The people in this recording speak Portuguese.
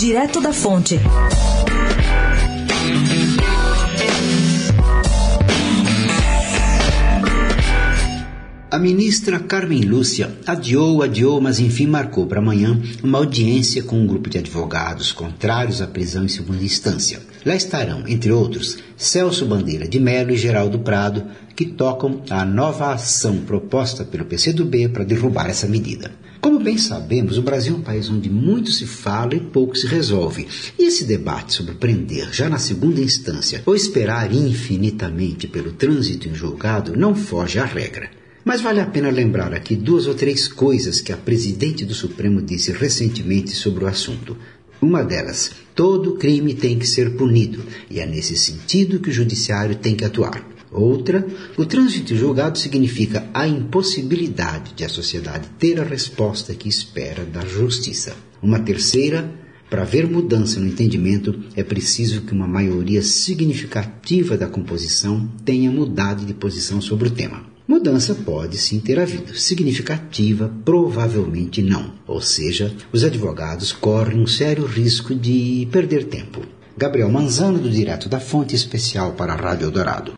Direto da Fonte. A ministra Carmen Lúcia adiou, adiou, mas enfim marcou para amanhã uma audiência com um grupo de advogados contrários à prisão em segunda instância. Lá estarão, entre outros, Celso Bandeira de Melo e Geraldo Prado, que tocam a nova ação proposta pelo PCdoB para derrubar essa medida. Como bem sabemos, o Brasil é um país onde muito se fala e pouco se resolve. E esse debate sobre prender já na segunda instância ou esperar infinitamente pelo trânsito em julgado não foge à regra. Mas vale a pena lembrar aqui duas ou três coisas que a presidente do Supremo disse recentemente sobre o assunto. Uma delas, todo crime tem que ser punido, e é nesse sentido que o judiciário tem que atuar. Outra, o trânsito julgado significa a impossibilidade de a sociedade ter a resposta que espera da justiça. Uma terceira, para haver mudança no entendimento, é preciso que uma maioria significativa da composição tenha mudado de posição sobre o tema. Mudança pode sim ter havido, significativa, provavelmente não. Ou seja, os advogados correm um sério risco de perder tempo. Gabriel Manzano, do Direto da Fonte Especial para a Rádio Eldorado.